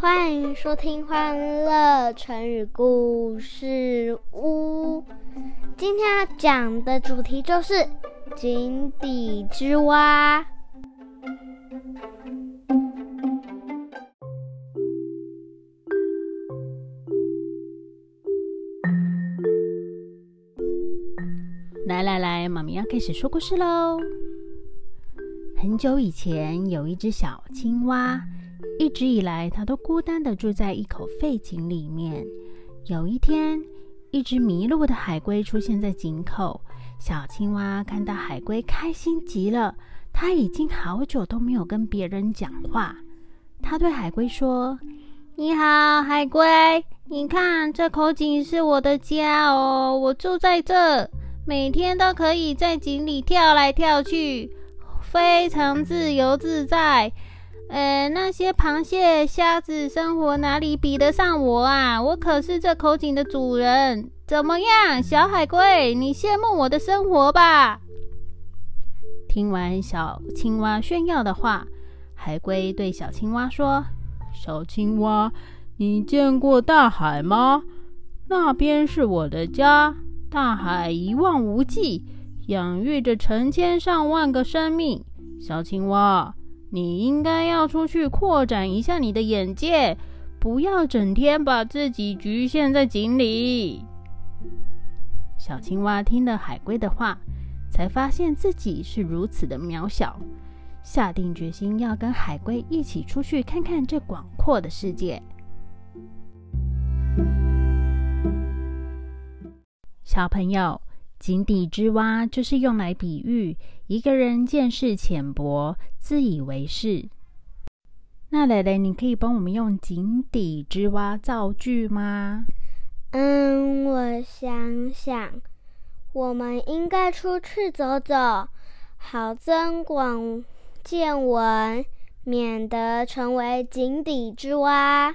欢迎收听《欢乐成语故事屋》。今天要讲的主题就是井底之蛙。来来来，妈咪要开始说故事喽。很久以前，有一只小青蛙，一直以来它都孤单的住在一口废井里面。有一天，一只迷路的海龟出现在井口，小青蛙看到海龟，开心极了。它已经好久都没有跟别人讲话。它对海龟说：“你好，海龟，你看这口井是我的家哦，我住在这。”每天都可以在井里跳来跳去，非常自由自在。呃，那些螃蟹、虾子生活哪里比得上我啊？我可是这口井的主人。怎么样，小海龟，你羡慕我的生活吧？听完小青蛙炫耀的话，海龟对小青蛙说：“小青蛙，你见过大海吗？那边是我的家。”大海一望无际，养育着成千上万个生命。小青蛙，你应该要出去扩展一下你的眼界，不要整天把自己局限在井里。小青蛙听了海龟的话，才发现自己是如此的渺小，下定决心要跟海龟一起出去看看这广阔的世界。小朋友，井底之蛙就是用来比喻一个人见识浅薄、自以为是。那蕾蕾，你可以帮我们用井底之蛙造句吗？嗯，我想想，我们应该出去走走，好增广见闻，免得成为井底之蛙。